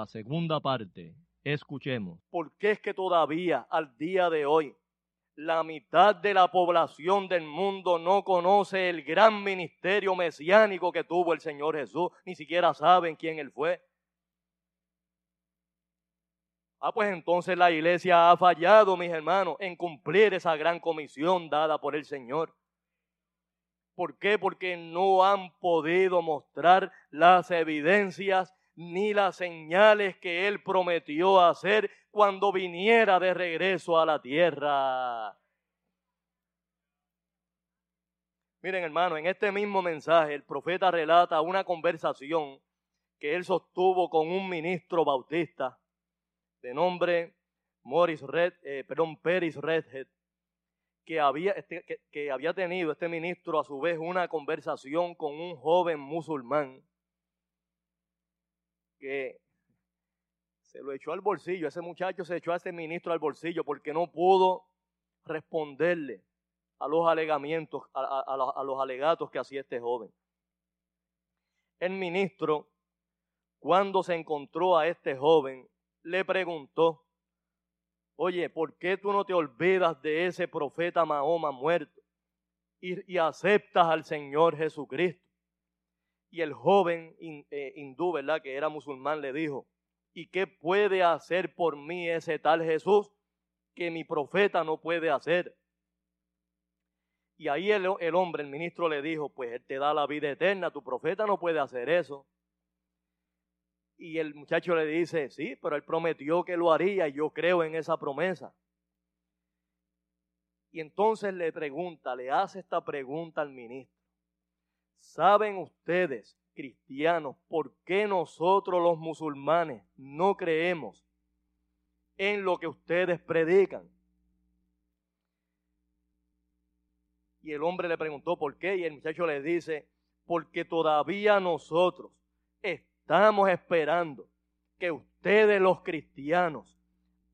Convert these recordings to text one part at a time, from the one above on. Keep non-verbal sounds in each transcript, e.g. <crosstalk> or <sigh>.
La segunda parte. Escuchemos. ¿Por qué es que todavía al día de hoy la mitad de la población del mundo no conoce el gran ministerio mesiánico que tuvo el Señor Jesús? Ni siquiera saben quién Él fue. Ah, pues entonces la iglesia ha fallado, mis hermanos, en cumplir esa gran comisión dada por el Señor. ¿Por qué? Porque no han podido mostrar las evidencias ni las señales que él prometió hacer cuando viniera de regreso a la tierra. Miren hermano, en este mismo mensaje el profeta relata una conversación que él sostuvo con un ministro bautista de nombre Morris Red, eh, perdón, Peris Redhead, que había, este, que había tenido este ministro a su vez una conversación con un joven musulmán que se lo echó al bolsillo, ese muchacho se echó a ese ministro al bolsillo porque no pudo responderle a los alegamientos, a, los alegatos que hacía este joven. El ministro, cuando se encontró a este joven, le preguntó, oye, ¿por qué tú no te olvidas de ese profeta Mahoma muerto y aceptas al Señor Jesucristo? Y el joven eh, hindú, ¿verdad? Que era musulmán, le dijo, ¿y qué puede hacer por mí ese tal Jesús que mi profeta no puede hacer? Y ahí el, el hombre, el ministro, le dijo, pues él te da la vida eterna, tu profeta no puede hacer eso. Y el muchacho le dice, sí, pero él prometió que lo haría y yo creo en esa promesa. Y entonces le pregunta, le hace esta pregunta al ministro. ¿Saben ustedes, cristianos, por qué nosotros los musulmanes no creemos en lo que ustedes predican? Y el hombre le preguntó por qué y el muchacho le dice, porque todavía nosotros estamos esperando que ustedes los cristianos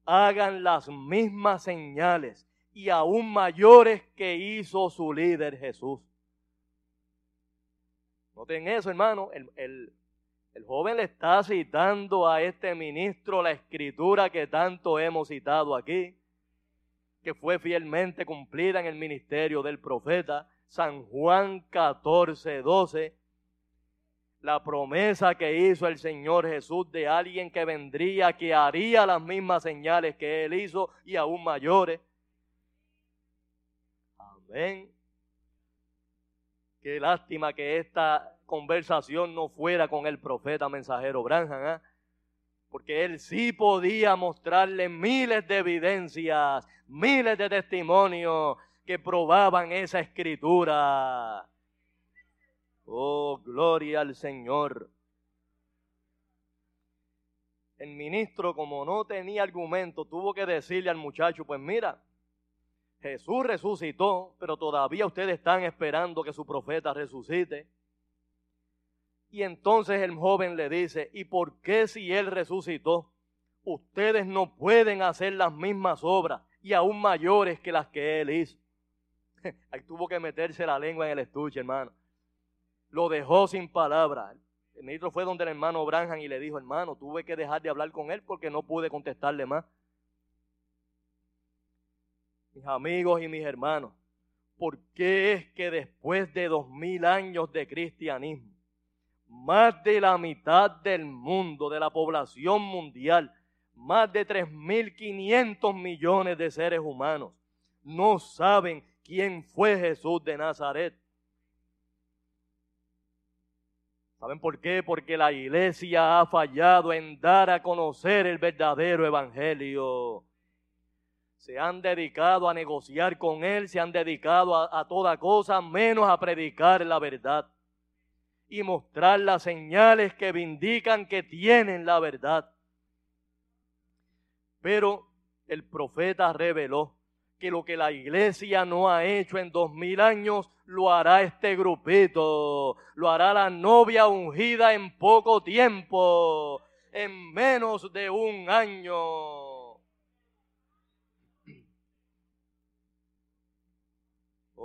hagan las mismas señales y aún mayores que hizo su líder Jesús. Noten eso, hermano. El, el, joven le está citando a este ministro la escritura que tanto hemos citado aquí, que fue fielmente cumplida en el ministerio del profeta San Juan 14, 12. La promesa que hizo el Señor Jesús de alguien que vendría, que haría las mismas señales que él hizo y aún mayores. Amén. Qué lástima que esta conversación no fuera con el profeta mensajero Branham, ¿eh? porque él sí podía mostrarle miles de evidencias, miles de testimonios que probaban esa escritura. Oh, gloria al Señor. El ministro, como no tenía argumento, tuvo que decirle al muchacho, pues mira, Jesús resucitó, pero todavía ustedes están esperando que su profeta resucite. Y entonces el joven le dice, ¿y por qué si él resucitó, ustedes no pueden hacer las mismas obras y aún mayores que las que él hizo? <laughs> Ahí tuvo que meterse la lengua en el estuche, hermano. Lo dejó sin palabras. El ministro fue donde el hermano Branham y le dijo, hermano, tuve que dejar de hablar con él porque no pude contestarle más mis amigos y mis hermanos, ¿por qué es que después de dos mil años de cristianismo, más de la mitad del mundo, de la población mundial, más de 3.500 millones de seres humanos, no saben quién fue Jesús de Nazaret? ¿Saben por qué? Porque la iglesia ha fallado en dar a conocer el verdadero evangelio se han dedicado a negociar con Él, se han dedicado a, toda cosa menos a predicar la verdad y mostrar las señales que vindican que tienen la verdad. Pero el profeta reveló que lo que la iglesia no ha hecho en dos mil años, lo hará este grupito, lo hará la novia ungida en poco tiempo, en menos de un año.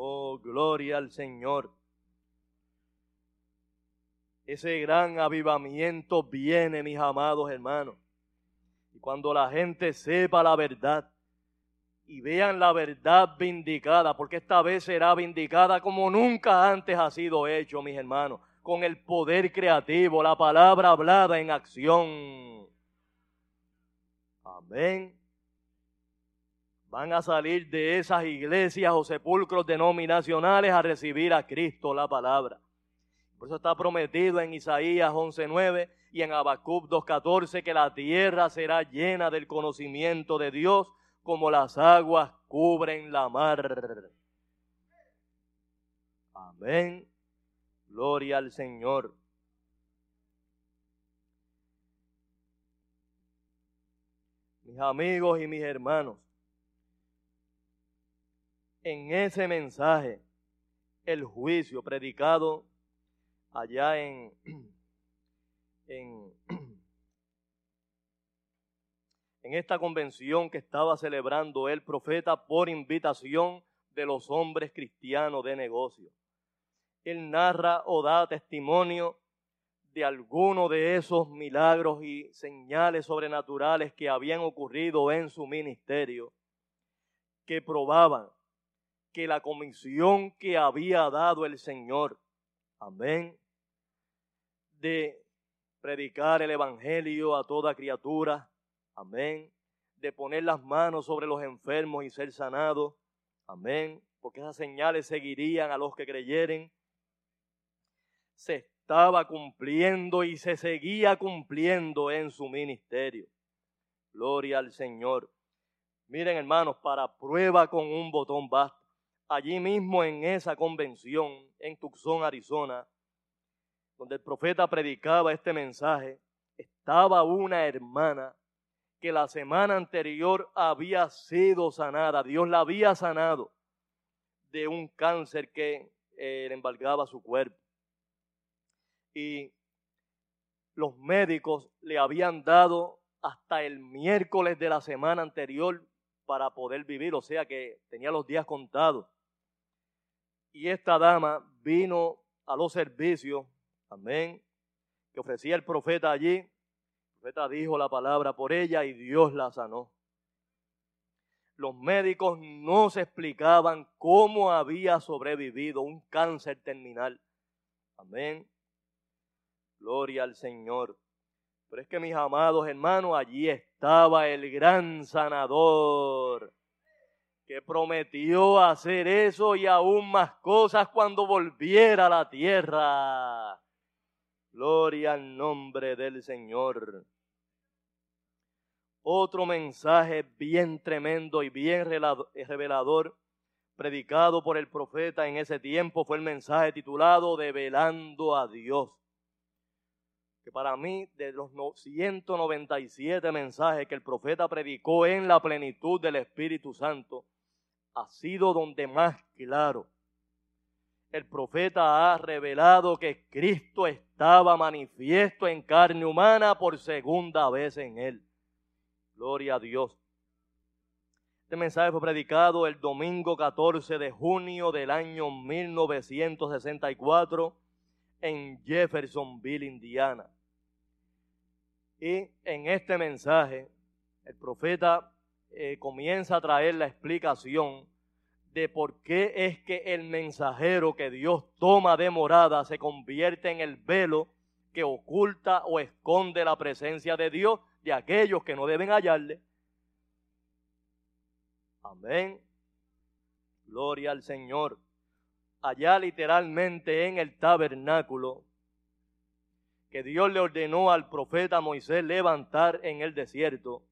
Oh, gloria al Señor. Ese gran avivamiento viene, mis amados hermanos. Y cuando la gente sepa la verdad y vean la verdad vindicada, porque esta vez será vindicada como nunca antes ha sido hecho, mis hermanos, con el poder creativo, la palabra hablada en acción. Amén van a salir de esas iglesias o sepulcros denominacionales a recibir a Cristo la palabra. Por eso está prometido en Isaías 11:9 y en Habacuc 2:14 que la tierra será llena del conocimiento de Dios como las aguas cubren la mar. Amén. Gloria al Señor. Mis amigos y mis hermanos, en ese mensaje el juicio predicado allá en, <clears throat> en, <clears throat> en esta convención que estaba celebrando el profeta por invitación de los hombres cristianos de negocio. Él narra o da testimonio de alguno de esos milagros y señales sobrenaturales que habían ocurrido en su ministerio, que probaban que la comisión que había dado el Señor, amén, de predicar el Evangelio a toda criatura, amén, de poner las manos sobre los enfermos y ser sanados, amén, porque esas señales seguirían a los que creyeren, se estaba cumpliendo y se seguía cumpliendo en su ministerio. Gloria al Señor. Miren, hermanos, para prueba con un botón basta. Allí mismo en esa convención, en Tucson, Arizona, donde el profeta predicaba este mensaje, estaba una hermana que la semana anterior había sido sanada, Dios la había sanado de un cáncer que eh, le embargaba su cuerpo. Y los médicos le habían dado hasta el miércoles de la semana anterior para poder vivir, o sea que tenía los días contados. Y esta dama vino a los servicios, amén, que ofrecía el profeta allí. El profeta dijo la palabra por ella y Dios la sanó. Los médicos no se explicaban cómo había sobrevivido un cáncer terminal. Amén. Gloria al Señor. Pero es que mis amados hermanos, allí estaba el gran sanador que prometió hacer eso y aún más cosas cuando volviera a la tierra. Gloria al nombre del Señor. Otro mensaje bien tremendo y bien revelador predicado por el profeta en ese tiempo fue el mensaje titulado Develando a Dios que para mí de los 197 mensajes que el profeta predicó en la plenitud del Espíritu Santo, ha sido donde más claro el profeta ha revelado que Cristo estaba manifiesto en carne humana por segunda vez en él. Gloria a Dios. Este mensaje fue predicado el domingo 14 de junio del año 1964 en Jeffersonville, Indiana. Y en este mensaje, el profeta eh, comienza a traer la explicación de por qué es que el mensajero que Dios toma de morada se convierte en el velo que oculta o esconde la presencia de Dios de aquellos que no deben hallarle. Amén. Gloria al Señor allá literalmente en el tabernáculo que Dios le ordenó al profeta Moisés levantar en el desierto,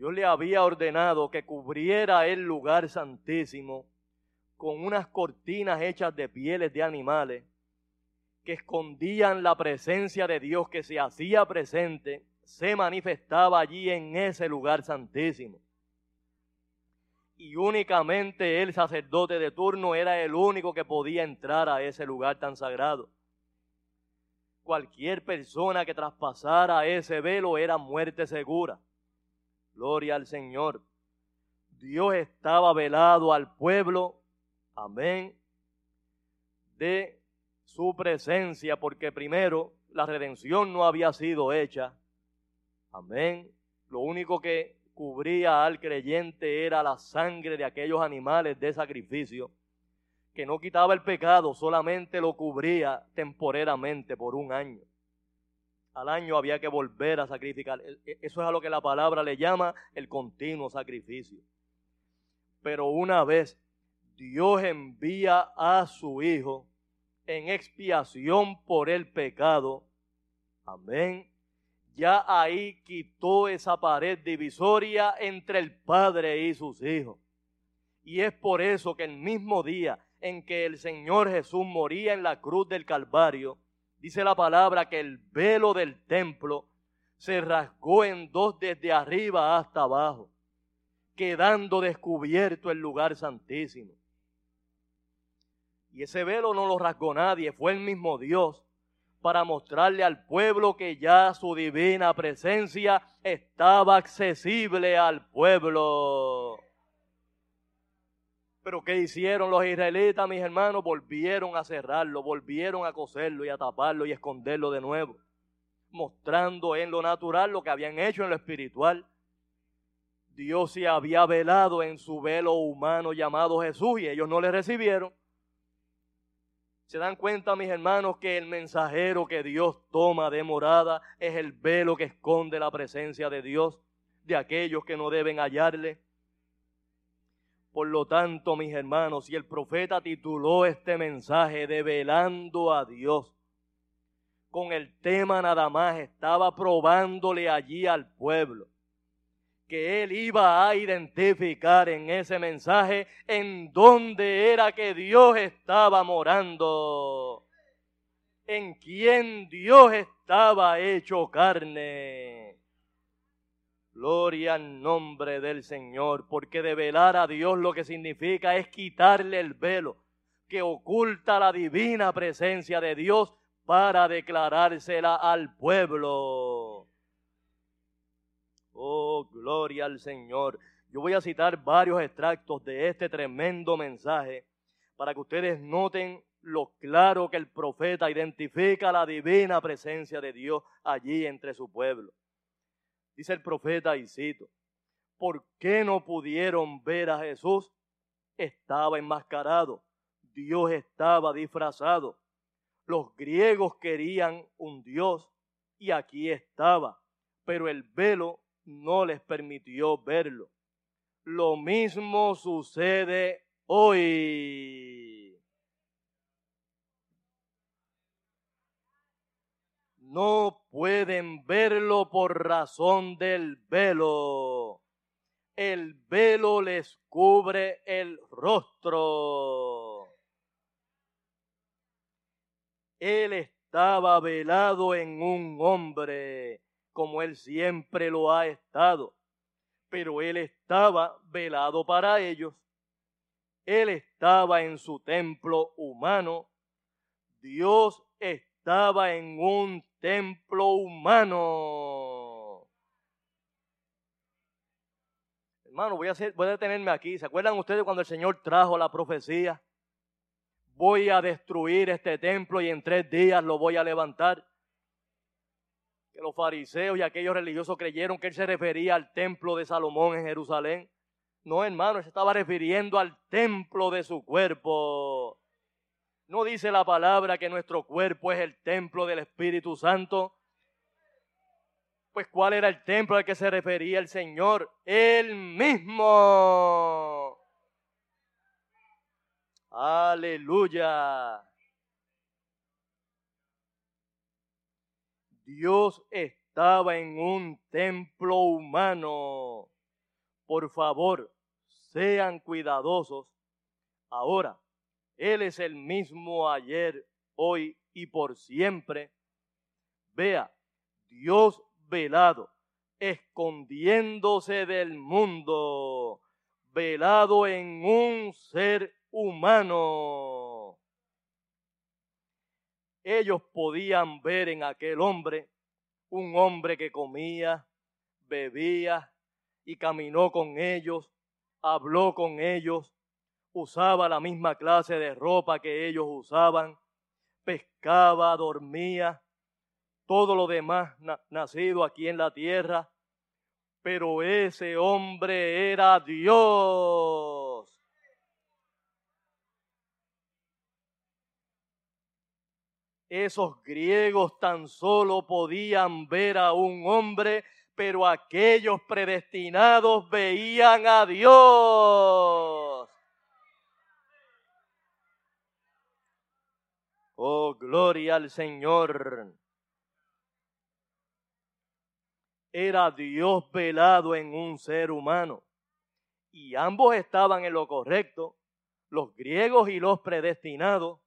Dios le había ordenado que cubriera el lugar santísimo con unas cortinas hechas de pieles de animales que escondían la presencia de Dios que se hacía presente, se manifestaba allí en ese lugar santísimo y únicamente el sacerdote de turno era el único que podía entrar a ese lugar tan sagrado. Cualquier persona que traspasara ese velo era muerte segura. Gloria al Señor. Dios estaba velado al pueblo, amén, de su presencia, porque primero la redención no había sido hecha. Amén. Lo único que cubría al creyente era la sangre de aquellos animales de sacrificio, que no quitaba el pecado, solamente lo cubría temporeramente por un año. Al año había que volver a sacrificar. E, eso es a lo que la palabra le llama el continuo sacrificio. Pero una vez Dios envía a su Hijo en expiación por el pecado, amén, ya ahí quitó esa pared divisoria entre el Padre y sus hijos. Y es por eso que el mismo día en que el Señor Jesús moría en la cruz del Calvario, dice la palabra que el velo del templo se rasgó en dos desde arriba hasta abajo, quedando descubierto el lugar santísimo. Y ese velo no lo rasgó nadie, fue el mismo Dios para mostrarle al pueblo que ya su divina presencia estaba accesible al pueblo. Pero ¿qué hicieron los israelitas, mis hermanos? Volvieron a cerrarlo, volvieron a coserlo y a taparlo y esconderlo de nuevo, mostrando en lo natural lo que habían hecho en lo espiritual. Dios se había velado en su velo humano llamado Jesús y ellos no le recibieron. Se dan cuenta, mis hermanos, que el mensajero que Dios toma de morada es el velo que esconde la presencia de Dios de aquellos que no deben hallarle. Por lo tanto, mis hermanos, si el profeta tituló este mensaje de velando a Dios, con el tema nada más estaba probándole allí al pueblo que él iba a identificar en ese mensaje en dónde era que Dios estaba morando, en quién Dios estaba hecho carne. Gloria al nombre del Señor, porque develar a Dios lo que significa es quitarle el velo que oculta la divina presencia de Dios para declarársela al pueblo. Oh, gloria al Señor. Yo voy a citar varios extractos de este tremendo mensaje para que ustedes noten lo claro que el profeta identifica la divina presencia de Dios allí entre su pueblo. Dice el profeta, y cito, ¿por qué no pudieron ver a Jesús? Estaba enmascarado, Dios estaba disfrazado. Los griegos querían un Dios y aquí estaba, pero el velo no les permitió verlo. Lo mismo sucede hoy. No pueden verlo por razón del velo. El velo les cubre el rostro. Él estaba velado en un hombre como él siempre lo ha estado. Pero él estaba velado para ellos. Él estaba en su templo humano. Dios estaba en un templo humano. Hermano, voy a, hacer, voy a detenerme aquí. ¿Se acuerdan ustedes cuando el Señor trajo la profecía? Voy a destruir este templo y en tres días lo voy a levantar que los fariseos y aquellos religiosos creyeron que él se refería al templo de Salomón en Jerusalén. No, hermano, él se estaba refiriendo al templo de su cuerpo. No dice la palabra que nuestro cuerpo es el templo del Espíritu Santo. Pues ¿cuál era el templo al que se refería el Señor? Él mismo. Aleluya. Dios estaba en un templo humano. Por favor, sean cuidadosos. Ahora, Él es el mismo ayer, hoy y por siempre. Vea, Dios velado, escondiéndose del mundo, velado en un ser humano ellos podían ver en aquel hombre un hombre que comía, bebía y caminó con ellos, habló con ellos, usaba la misma clase de ropa que ellos usaban, pescaba, dormía, todo lo demás nacido aquí en la tierra, pero ese hombre era Dios. Esos griegos tan solo podían ver a un hombre, pero aquellos predestinados veían a Dios. Oh, gloria al Señor. Era Dios velado en un ser humano. Y ambos estaban en lo correcto, los griegos y los predestinados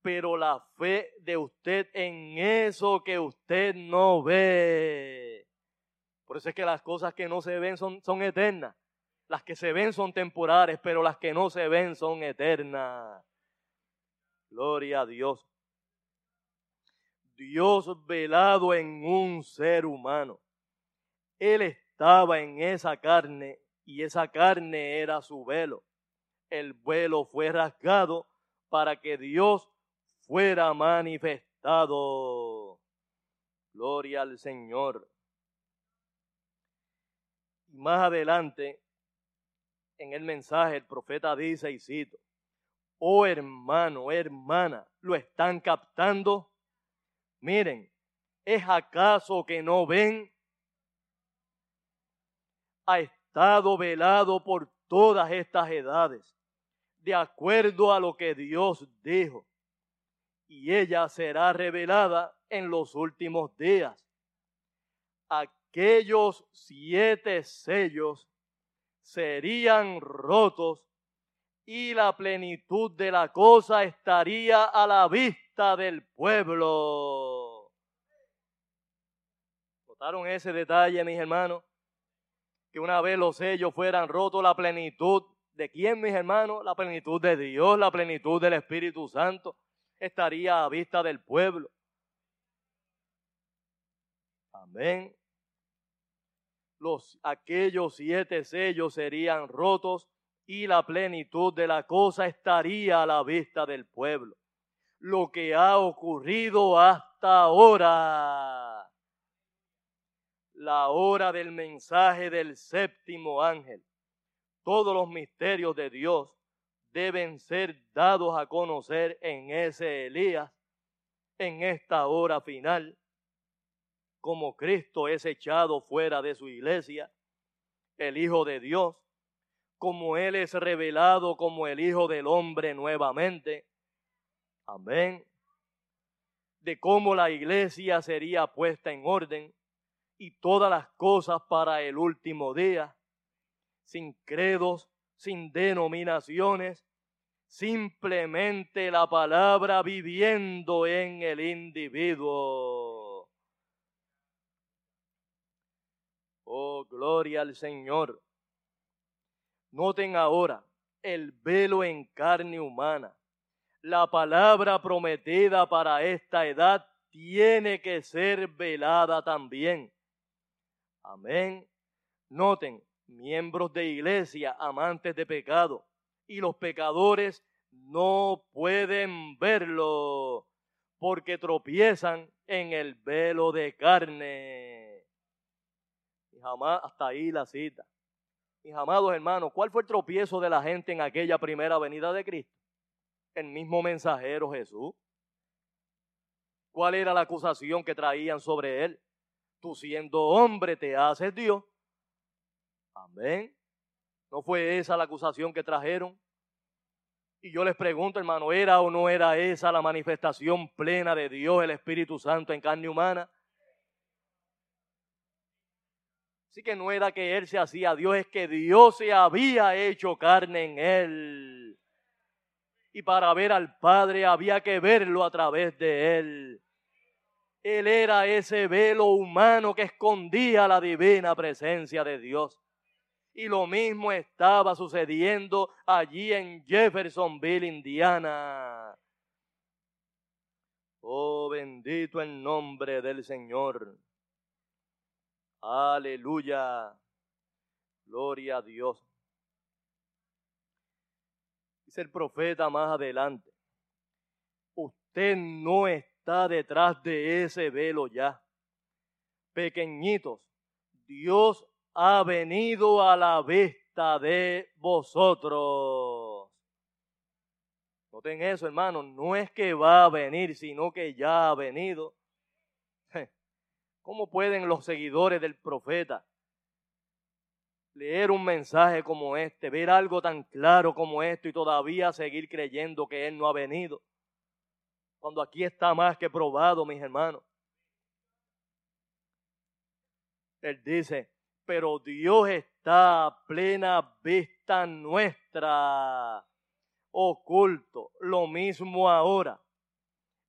pero la fe de usted en eso que usted no ve. Por eso es que las cosas que no se ven son, son eternas. Las que se ven son temporales, pero las que no se ven son eternas. Gloria a Dios. Dios velado en un ser humano. Él estaba en esa carne y esa carne era su velo. El velo fue rasgado para que Dios fuera manifestado. Gloria al Señor. más adelante, en el mensaje, el profeta dice, y cito, oh hermano, hermana, ¿lo están captando? Miren, ¿es acaso que no ven? Ha estado velado por todas estas edades, de acuerdo a lo que Dios dijo y ella será revelada en los últimos días. ¿A aquellos siete sellos serían rotos y la plenitud de la cosa estaría a la vista del pueblo. ¿Notaron ese detalle, mis hermanos? Que una vez los sellos fueran rotos, la plenitud de quién, mis hermanos? La plenitud de Dios, la plenitud del Espíritu Santo estaría a vista del pueblo. Amén. Los, aquellos siete sellos serían rotos y la plenitud de la cosa estaría a la vista del pueblo. Lo que ha ocurrido hasta ahora, la hora del mensaje del séptimo ángel, todos los misterios de Dios deben ser dados a conocer en ese Elías, en esta hora final como Cristo es echado fuera de su iglesia, el Hijo de Dios, como Él es revelado como el Hijo del Hombre nuevamente. Amén. De cómo la iglesia sería puesta en orden y todas las cosas para el último día, sin credos, sin denominaciones, simplemente la palabra viviendo en el individuo. Oh, gloria al Señor. Noten ahora el velo en carne humana. La palabra prometida para esta edad tiene que ser velada también. Amén. Noten, miembros de iglesia, amantes de pecado, y los pecadores no pueden verlo porque tropiezan en el velo de carne jamás, hasta ahí la cita. Mis amados hermanos, ¿cuál fue el tropiezo de la gente en aquella primera venida de Cristo? El mismo mensajero Jesús. ¿Cuál era la acusación que traían sobre él? Tú siendo hombre te haces Dios. Amén. ¿No fue esa la acusación que trajeron? Y yo les pregunto, hermano, ¿era o no era esa la manifestación plena de Dios, el Espíritu Santo en carne humana? Así que no era que él se hacía Dios, es que Dios se había hecho carne en él. Y para ver al Padre había que verlo a través de él. Él era ese velo humano que escondía la divina presencia de Dios. Y lo mismo estaba sucediendo allí en Jeffersonville, Indiana. Oh, bendito el nombre del Señor. Aleluya. Gloria a Dios. Dice el profeta más adelante, usted no está detrás de ese velo ya. Pequeñitos, Dios ha venido a la vista de vosotros. Noten eso, hermano, no es que va a venir, sino que ya ha venido. ¿Cómo pueden los seguidores del profeta leer un mensaje como este, ver algo tan claro como esto y todavía seguir creyendo que Él no ha venido? Cuando aquí está más que probado, mis hermanos. Él dice, pero Dios está a plena vista nuestra, oculto, lo mismo ahora.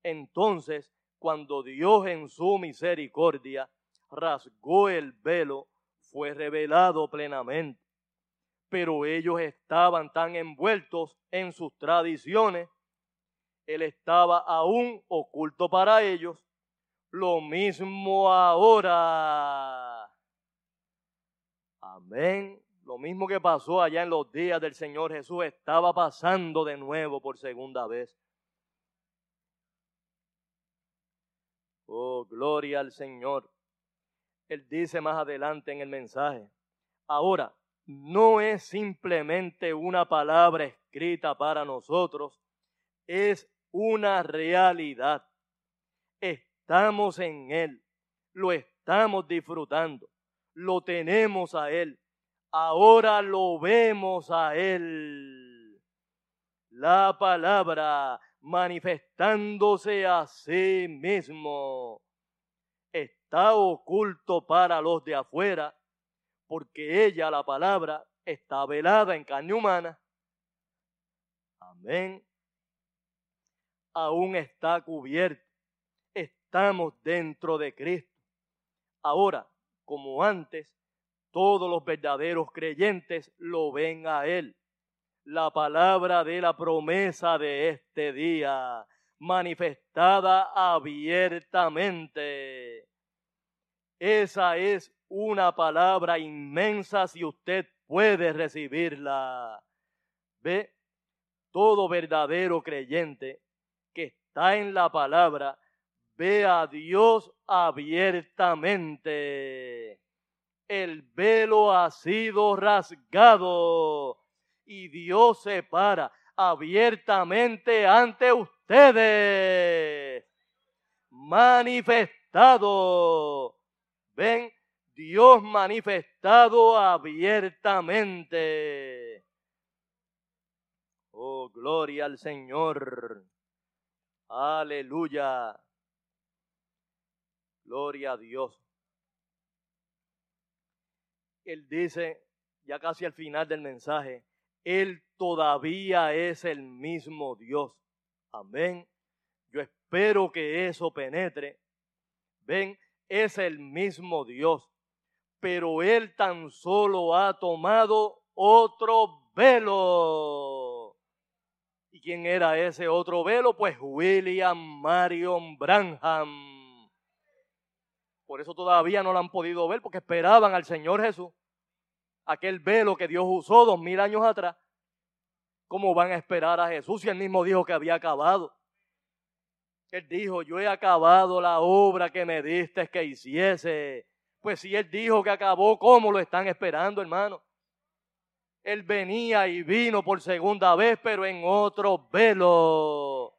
Entonces, cuando Dios en su misericordia rasgó el velo, fue revelado plenamente. Pero ellos estaban tan envueltos en sus tradiciones, Él estaba aún oculto para ellos. Lo mismo ahora. Amén. Lo mismo que pasó allá en los días del Señor Jesús estaba pasando de nuevo por segunda vez. Oh, gloria al Señor. Él dice más adelante en el mensaje, ahora, no es simplemente una palabra escrita para nosotros, es una realidad. Estamos en Él, lo estamos disfrutando, lo tenemos a Él, ahora lo vemos a Él. La palabra manifestándose a sí mismo. está oculto para los de afuera, porque ella, la palabra, está velada en carne humana. Amén. Aún está cubierto. Estamos dentro de Cristo. Ahora, como antes, todos los verdaderos creyentes lo ven a Él. La palabra de la promesa de este día, manifestada abiertamente. Esa es una palabra inmensa si usted puede recibirla. Ve, todo verdadero creyente que está en la palabra ve a Dios abiertamente. El velo ha sido rasgado y Dios se para abiertamente ante ustedes. Manifestado. Ven, Dios manifestado abiertamente. Oh, gloria al Señor. Aleluya. Gloria a Dios. Él dice, ya casi al final del mensaje, Él todavía es el mismo Dios. Amén. Yo espero que eso penetre. Ven, es el mismo Dios. Pero Él tan solo ha tomado otro velo. ¿Y quién era ese otro velo? Pues William Marion Branham por eso todavía no lo han podido ver, porque esperaban al Señor Jesús. Aquel velo que Dios usó dos mil años atrás. ¿Cómo van a esperar a Jesús si él mismo dijo que había acabado? Él dijo, yo he acabado la obra que me diste que hiciese. Pues si él dijo que acabó, ¿cómo lo están esperando, hermano? Él venía y vino por segunda vez, pero en otro velo,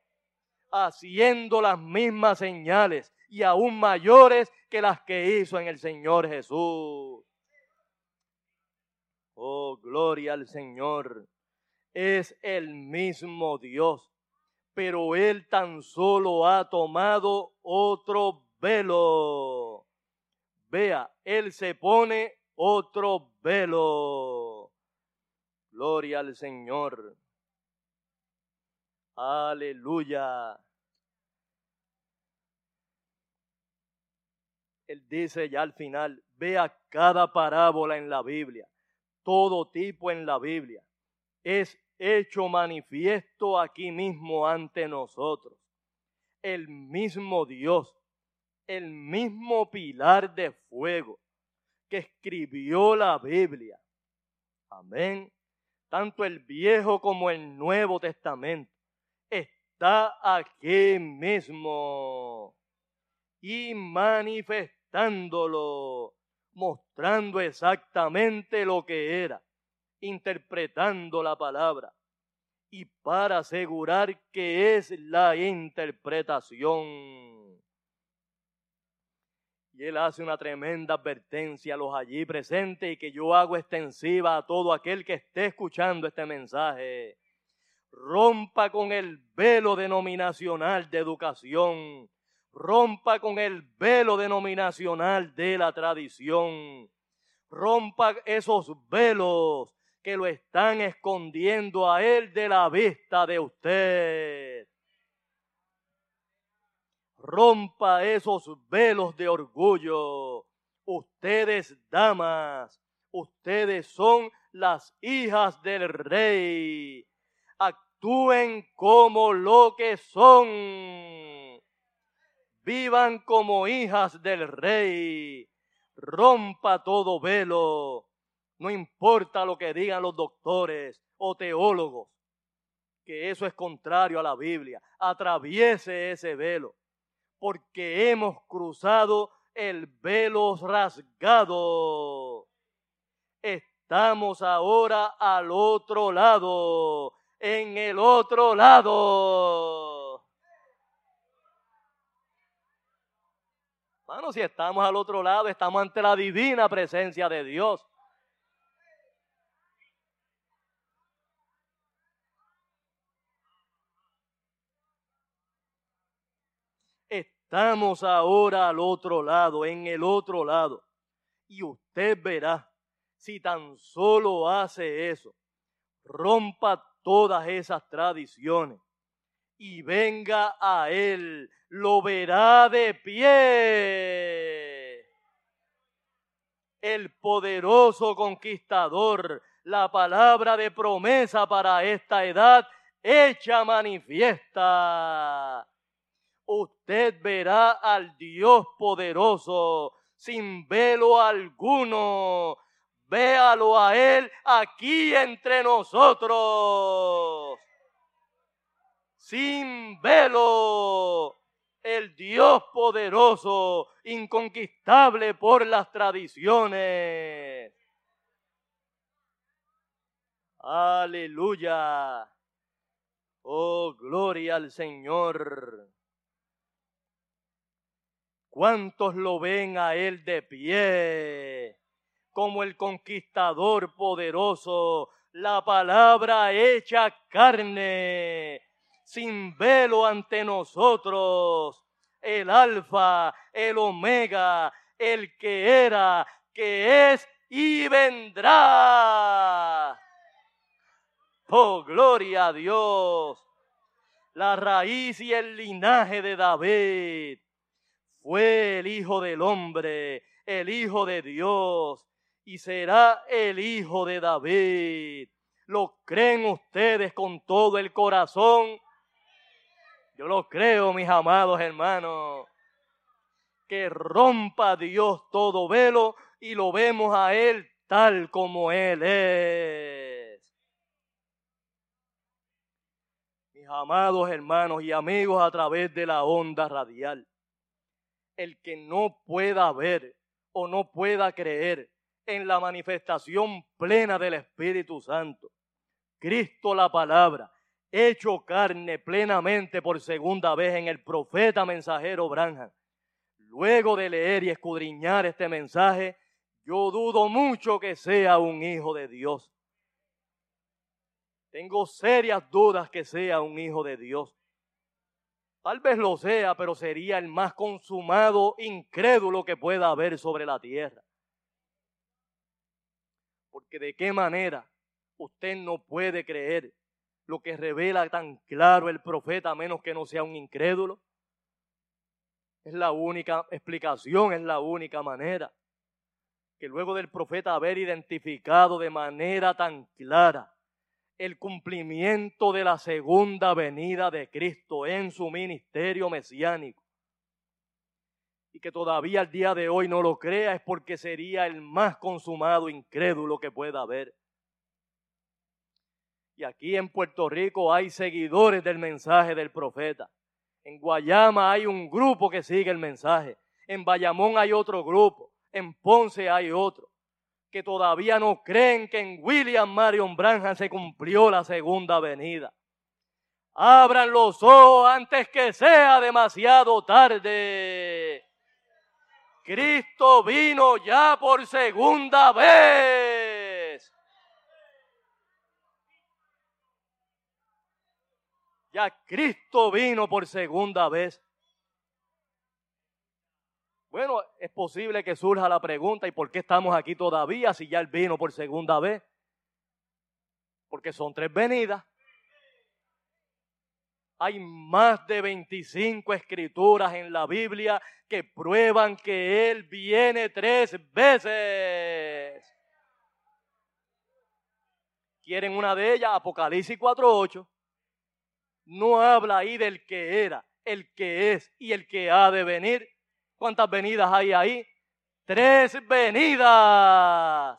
haciendo las mismas señales y aún mayores que las que hizo en el Señor Jesús. Oh, gloria al Señor. Es el mismo Dios, pero Él tan solo ha tomado otro velo. Vea, Él se pone otro velo. Gloria al Señor. Aleluya. él dice ya al final, vea cada parábola en la Biblia, todo tipo en la Biblia, es hecho manifiesto aquí mismo ante nosotros. El mismo Dios, el mismo pilar de fuego que escribió la Biblia. Amén. Tanto el Viejo como el Nuevo Testamento está aquí mismo y manifestado mostrando exactamente lo que era, interpretando la palabra y para asegurar que es la interpretación. Y él hace una tremenda advertencia a los allí presentes y que yo hago extensiva a todo aquel que esté escuchando este mensaje. Rompa con el velo denominacional de educación rompa con el velo denominacional de la tradición, rompa esos velos que lo están escondiendo a él de la vista de usted. Rompa esos velos de orgullo. Ustedes, damas, ustedes son las hijas del rey. Actúen como lo que son vivan como hijas del rey, rompa todo velo, no importa lo que digan los doctores o teólogos, que eso es contrario a la Biblia, atraviese ese velo, porque hemos cruzado el velo rasgado. Estamos ahora al otro lado, en el otro lado. Hermano, si estamos al otro lado, estamos ante la divina presencia de Dios. Estamos ahora al otro lado, en el otro lado. Y usted verá, si tan solo hace eso, rompa todas esas tradiciones y venga a Él, lo verá de pie. El poderoso conquistador, la palabra de promesa para esta edad hecha manifiesta. Usted verá al Dios poderoso sin velo alguno. Véalo a Él aquí entre nosotros sin velo, el Dios poderoso, inconquistable por las tradiciones. Aleluya. Oh, gloria al Señor. ¿Cuántos lo ven a Él de pie? Como el conquistador poderoso, la palabra hecha carne sin velo ante nosotros, el alfa, el omega, el que era, que es y vendrá. Oh, gloria a Dios. La raíz y el linaje de David fue el Hijo del Hombre, el Hijo de Dios, y será el Hijo de David. ¿Lo creen ustedes con todo el corazón? Yo lo creo, mis amados hermanos. Que rompa Dios todo velo y lo vemos a Él tal como Él es. Mis amados hermanos y amigos a través de la onda radial. El que no pueda ver o no pueda creer en la manifestación plena del Espíritu Santo, Cristo la palabra, hecho carne plenamente por segunda vez en el profeta mensajero Branham. Luego de leer y escudriñar este mensaje, yo dudo mucho que sea un hijo de Dios. Tengo serias dudas que sea un hijo de Dios. Tal vez lo sea, pero sería el más consumado incrédulo que pueda haber sobre la tierra. Porque de qué manera usted no puede creer lo que revela tan claro el profeta, a menos que no sea un incrédulo. Es la única explicación, es la única manera. Que luego del profeta haber identificado de manera tan clara el cumplimiento de la segunda venida de Cristo en su ministerio mesiánico, y que todavía al día de hoy no lo crea, es porque sería el más consumado incrédulo que pueda haber. Y aquí en Puerto Rico hay seguidores del mensaje del profeta. En Guayama hay un grupo que sigue el mensaje. En Bayamón hay otro grupo. En Ponce hay otro. Que todavía no creen que en William Marion Branham se cumplió la segunda venida. Abran los ojos antes que sea demasiado tarde. Cristo vino ya por segunda vez. Cristo vino por segunda vez. Bueno, es posible que surja la pregunta, ¿y por qué estamos aquí todavía si ya Él vino por segunda vez? Porque son tres venidas. Hay más de 25 escrituras en la Biblia que prueban que Él viene tres veces. ¿Quieren una de ellas? Apocalipsis 4.8 no habla ahí del que era, el que es y el que ha de venir. ¿Cuántas venidas hay ahí? Tres venidas.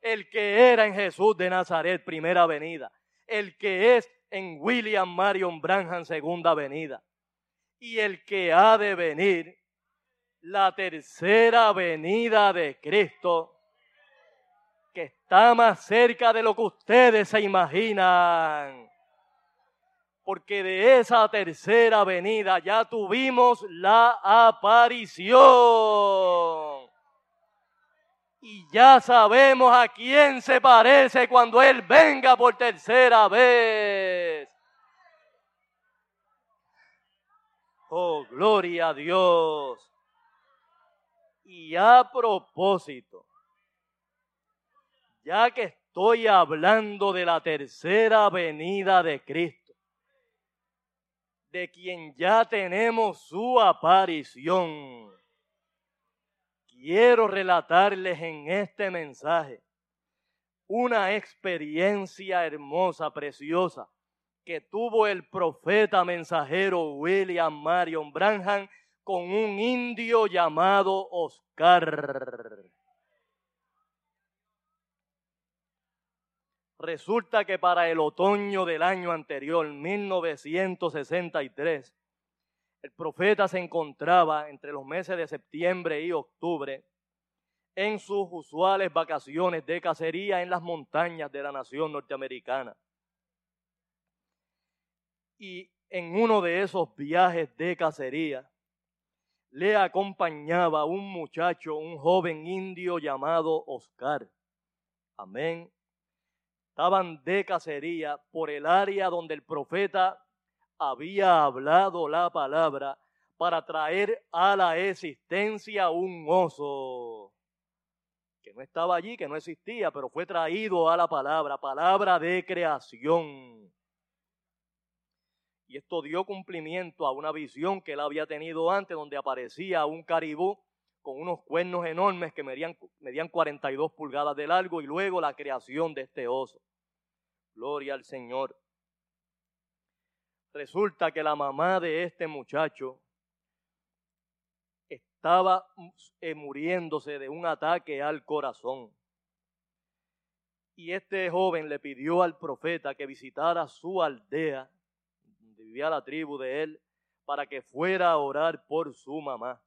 El que era en Jesús de Nazaret, primera venida. El que es en William Marion Branham, segunda venida. Y el que ha de venir, la tercera venida de Cristo, que está más cerca de lo que ustedes se imaginan porque de esa tercera venida ya tuvimos la aparición. Y ya sabemos a quién se parece cuando Él venga por tercera vez. Oh, gloria a Dios. Y a propósito, ya que estoy hablando de la tercera venida de Cristo, de quien ya tenemos su aparición, quiero relatarles en este mensaje una experiencia hermosa, preciosa, que tuvo el profeta mensajero William Marion Branham con un indio llamado Oscar. Resulta que para el otoño del año anterior, 1963, el profeta se encontraba entre los meses de septiembre y octubre en sus usuales vacaciones de cacería en las montañas de la nación norteamericana. Y en uno de esos viajes de cacería le acompañaba un muchacho, un joven indio llamado Oscar. Amén. Estaban de cacería por el área donde el profeta había hablado la palabra para traer a la existencia un oso que no estaba allí, que no existía, pero fue traído a la palabra, palabra de creación. Y esto dio cumplimiento a una visión que él había tenido antes, donde aparecía un caribú con unos cuernos enormes que medían, medían 42 pulgadas de largo y luego la creación de este oso. Gloria al Señor. Resulta que la mamá de este muchacho estaba eh, muriéndose de un ataque al corazón. Y este joven le pidió al profeta que visitara su aldea, donde vivía la tribu de él, para que fuera a orar por su mamá.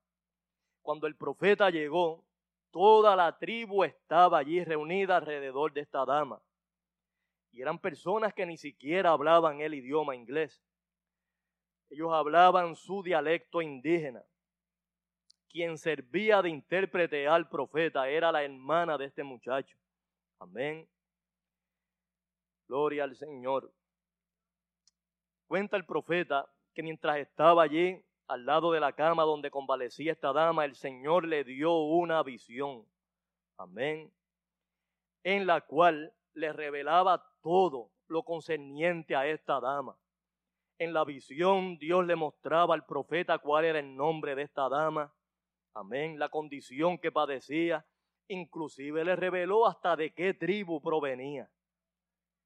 Cuando el profeta llegó, toda la tribu estaba allí reunida alrededor de esta dama. Y eran personas que ni siquiera hablaban el idioma inglés. Ellos hablaban su dialecto indígena quien servía de intérprete al profeta era la hermana de este muchacho. Amén. Gloria al Señor. Cuenta el profeta que mientras estaba allí, al lado de la cama donde convalecía esta dama, el Señor le dio una visión. Amén. En la cual le revelaba todo lo concerniente a esta dama. En la visión Dios le mostraba al profeta cuál era el nombre de esta dama Amén. La condición que padecía. Inclusive le reveló hasta de qué tribu provenía.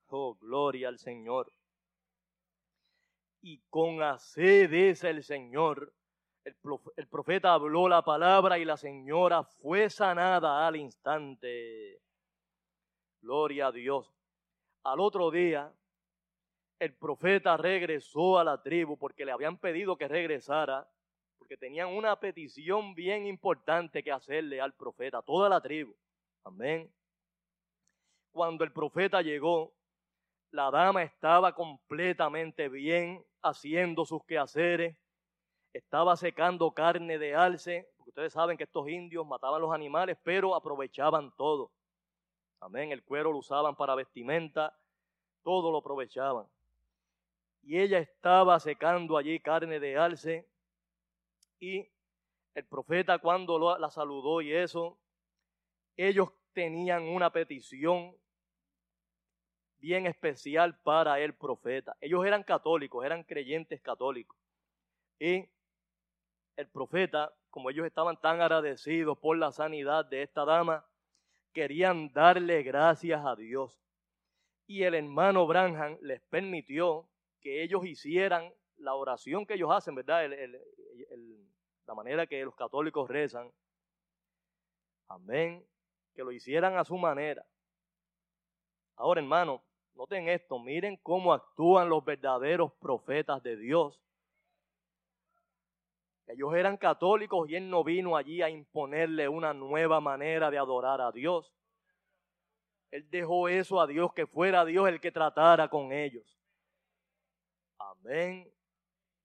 Oh, gloria al Señor. Y con así el Señor. El profeta habló la palabra y la señora fue sanada al instante. Gloria a Dios. Al otro día, el profeta regresó a la tribu porque le habían pedido que regresara porque tenían una petición bien importante que hacerle al profeta, a toda la tribu. Amén. Cuando el profeta llegó, la dama estaba completamente bien haciendo sus quehaceres, estaba secando carne de alce, porque ustedes saben que estos indios mataban los animales, pero aprovechaban todo. Amén, el cuero lo usaban para vestimenta, todo lo aprovechaban. Y ella estaba secando allí carne de alce y el profeta cuando la saludó y eso, ellos tenían una petición bien especial para el profeta. Ellos eran católicos, eran creyentes católicos. Y el profeta, como ellos estaban tan agradecidos por la sanidad de esta dama, querían darle gracias a Dios. Y el hermano Branham les permitió que ellos hicieran la oración que ellos hacen, ¿verdad? la manera que los católicos rezan. Amén. Que lo hicieran a su manera. Ahora, hermano, noten esto, miren cómo actúan los verdaderos profetas de Dios. Ellos eran católicos y él no vino allí a imponerle una nueva manera de adorar a Dios. Él dejó eso a Dios, que fuera Dios el que tratara con ellos. Amén.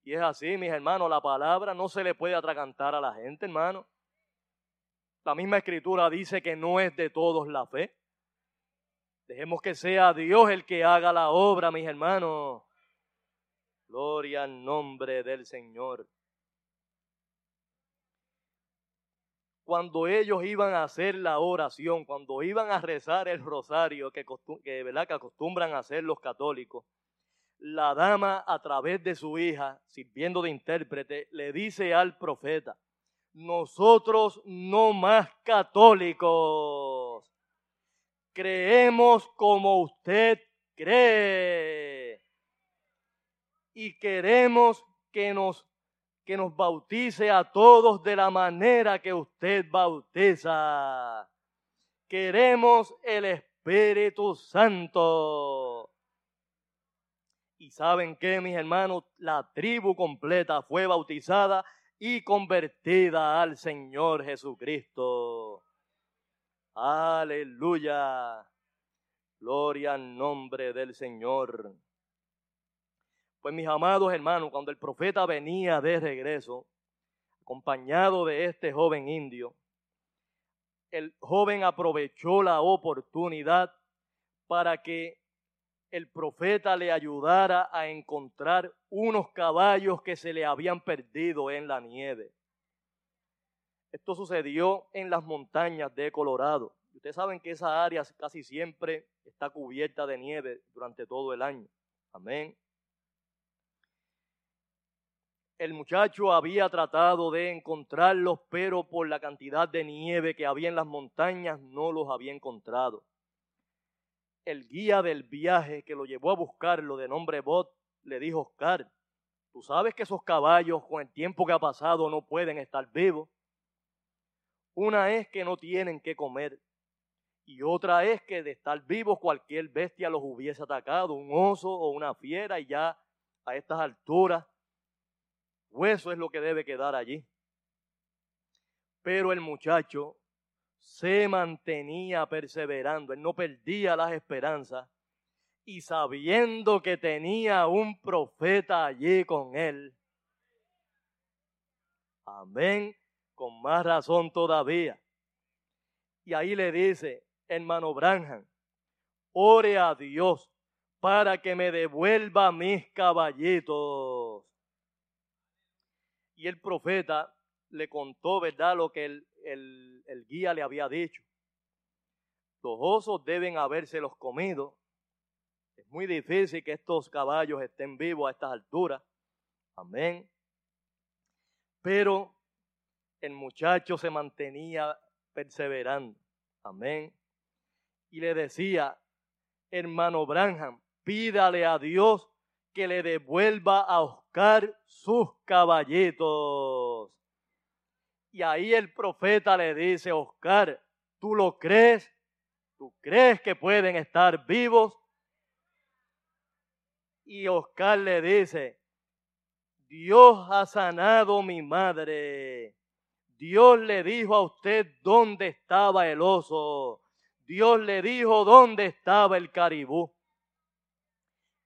Y es así, mis hermanos, la palabra no se le puede atragantar a la gente, hermano. La misma escritura dice que no es de todos la fe. Dejemos que sea Dios el que haga la obra, mis hermanos. Gloria al nombre del Señor. Cuando ellos iban a hacer la oración, cuando iban a rezar el rosario que, que, ¿verdad? que acostumbran a hacer los católicos, la dama a través de su hija, sirviendo de intérprete, le dice al profeta, nosotros no más católicos, creemos como usted cree y queremos que nos que nos bautice a todos de la manera que usted bautiza. Queremos el Espíritu Santo. Y saben que, mis hermanos, la tribu completa fue bautizada y convertida al Señor Jesucristo. Aleluya. Gloria al nombre del Señor. Pues mis amados hermanos, cuando el profeta venía de regreso, acompañado de este joven indio, el joven aprovechó la oportunidad para que el profeta le ayudara a encontrar unos caballos que se le habían perdido en la nieve. Esto sucedió en las montañas de Colorado. Ustedes saben que esa área casi siempre está cubierta de nieve durante todo el año. Amén. El muchacho había tratado de encontrarlos, pero por la cantidad de nieve que había en las montañas no los había encontrado el guía del viaje que lo llevó a buscarlo de nombre Bot le dijo, Oscar, tú sabes que esos caballos con el tiempo que ha pasado no pueden estar vivos. Una es que no tienen que comer y otra es que de estar vivos cualquier bestia los hubiese atacado, un oso o una fiera y ya a estas alturas hueso es lo que debe quedar allí. Pero el muchacho se mantenía perseverando, él no perdía las esperanzas y sabiendo que tenía un profeta allí con él. Amén, con más razón todavía. Y ahí le dice, hermano Branham, ore a Dios para que me devuelva mis caballitos. Y el profeta le contó, ¿verdad?, lo que el, el, guía le había dicho. Los osos deben habérselos comido. Es muy difícil que estos caballos estén vivos a estas alturas. Amén. Pero el muchacho se mantenía perseverando. Amén. Y le decía, hermano Branham, pídale a Dios que le devuelva a Oscar sus caballitos. Y ahí el profeta le dice, Oscar, ¿tú lo crees? ¿Tú crees que pueden estar vivos? Y Oscar le dice, Dios ha sanado mi madre. Dios le dijo a usted dónde estaba el oso. Dios le dijo dónde estaba el caribú.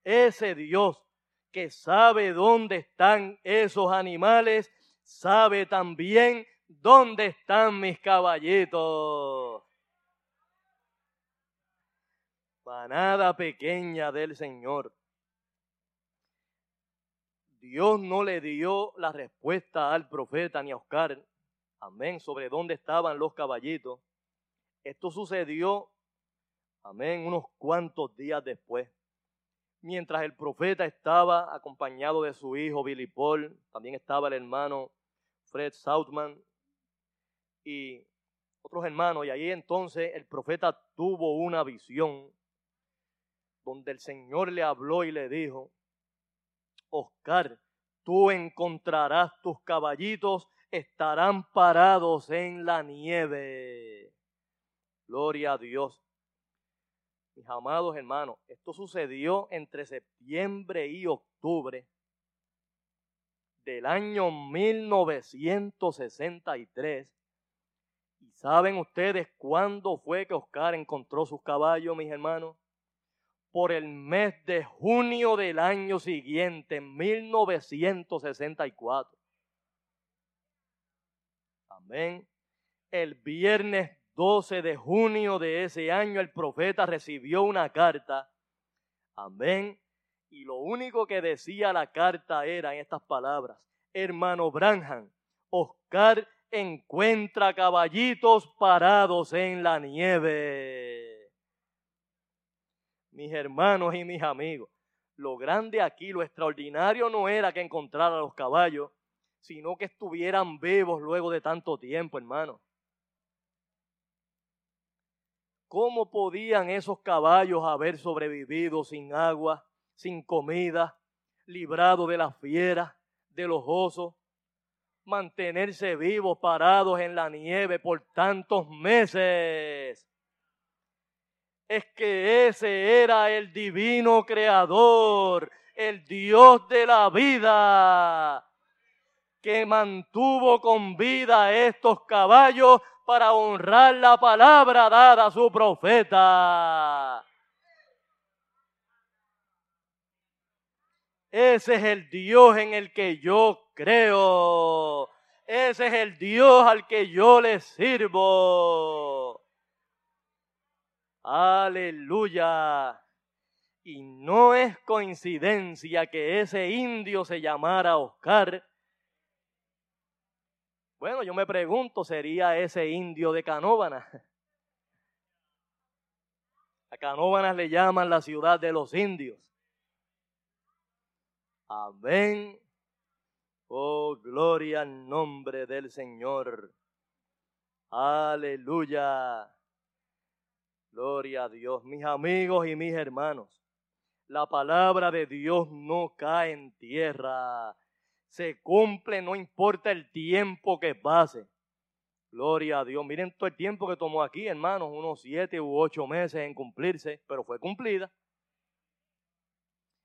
Ese Dios que sabe dónde están esos animales, sabe también ¿dónde están mis caballitos? Manada pequeña del Señor. Dios no le dio la respuesta al profeta ni a Oscar, amén, sobre dónde estaban los caballitos. Esto sucedió, amén, unos cuantos días después. Mientras el profeta estaba acompañado de su hijo Billy Paul, también estaba el hermano Fred Southman y otros hermanos, y ahí entonces el profeta tuvo una visión donde el Señor le habló y le dijo, Oscar, tú encontrarás tus caballitos, estarán parados en la nieve. Gloria a Dios. Mis amados hermanos, esto sucedió entre septiembre y octubre del año 1963 ¿Saben ustedes cuándo fue que Oscar encontró sus caballos, mis hermanos? Por el mes de junio del año siguiente, 1964. Amén. El viernes 12 de junio de ese año el profeta recibió una carta. Amén. Y lo único que decía la carta era en estas palabras, hermano Branham, Oscar encuentra caballitos parados en la nieve. Mis hermanos y mis amigos, lo grande aquí, lo extraordinario no era que encontrara los caballos, sino que estuvieran vivos luego de tanto tiempo, hermano. ¿Cómo podían esos caballos haber sobrevivido sin agua, sin comida, librados de las fieras, de los osos, mantenerse vivos, parados en la nieve por tantos meses? Es que ese era el divino creador, el Dios de la vida, que mantuvo con vida a estos caballos para honrar la palabra dada a su profeta. Ese es el Dios en el que yo creo. Ese es el Dios al que yo le sirvo. Aleluya. Y no es coincidencia que ese indio se llamara Oscar bueno, yo me pregunto, ¿sería ese indio de Canóvanas? <laughs> A Canóvanas le llaman la ciudad de los indios. Amén. Oh, gloria al nombre del Señor. Aleluya. Gloria a Dios. Mis amigos y mis hermanos, la palabra de Dios no cae en tierra se cumple, no importa el tiempo que pase. Gloria a Dios. Miren todo el tiempo que tomó aquí, hermanos, unos siete u ocho meses en cumplirse, pero fue cumplida.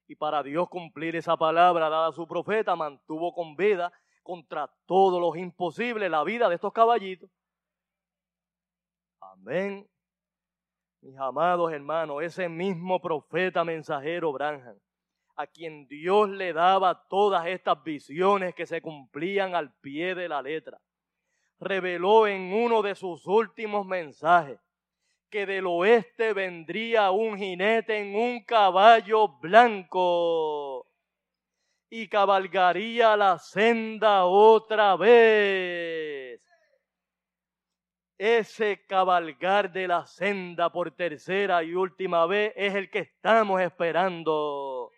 Y para Dios cumplir esa palabra dada a su profeta, mantuvo con vida contra todos los imposibles la vida de estos caballitos. Amén. Mis amados hermanos, ese mismo profeta mensajero Branham a quien Dios le daba todas estas visiones que se cumplían al pie de la letra. Reveló en uno de sus últimos mensajes que del oeste vendría un jinete en un caballo blanco y cabalgaría la senda otra vez. Ese cabalgar de la senda por tercera y última vez es el que estamos esperando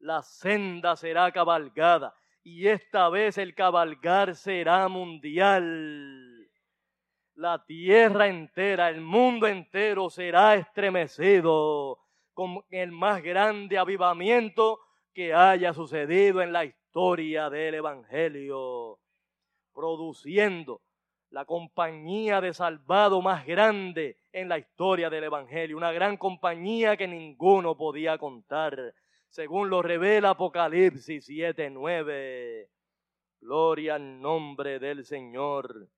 la senda será cabalgada y esta vez el cabalgar será mundial. La tierra entera, el mundo entero será estremecido con el más grande avivamiento que haya sucedido en la historia del Evangelio, produciendo la compañía de salvado más grande en la historia del Evangelio, una gran compañía que ninguno podía contar según lo revela Apocalipsis 7, 9. Gloria al nombre del Señor.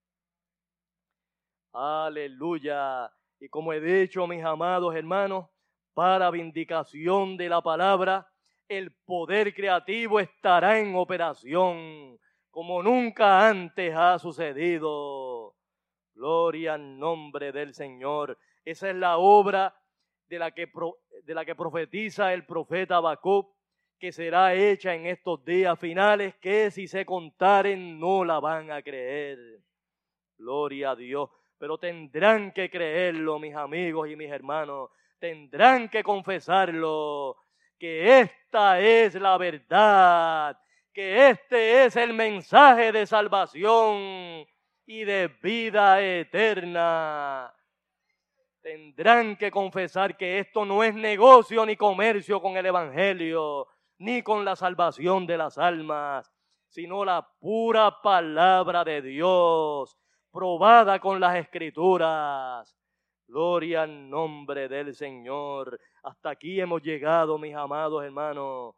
Aleluya. Y como he dicho, mis amados hermanos, para vindicación de la palabra, el poder creativo estará en operación como nunca antes ha sucedido. Gloria al nombre del Señor. Esa es la obra de la que, de la que profetiza el profeta Habacuc, que será hecha en estos días finales, que si se contaren no la van a creer. Gloria a Dios. Pero tendrán que creerlo, mis amigos y mis hermanos. Tendrán que confesarlo, que esta es la verdad, que este es el mensaje de salvación y de vida eterna tendrán que confesar que esto no es negocio ni comercio con el Evangelio, ni con la salvación de las almas, sino la pura palabra de Dios, probada con las escrituras. Gloria al nombre del Señor. Hasta aquí hemos llegado, mis amados hermanos.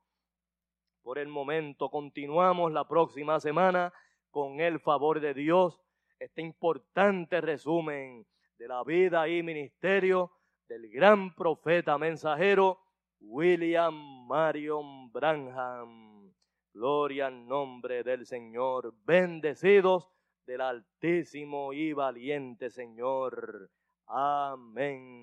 Por el momento continuamos la próxima semana con el favor de Dios. Este importante resumen de la vida y ministerio del gran profeta mensajero William Marion Branham. Gloria al nombre del Señor. Bendecidos del Altísimo y valiente Señor. Amén.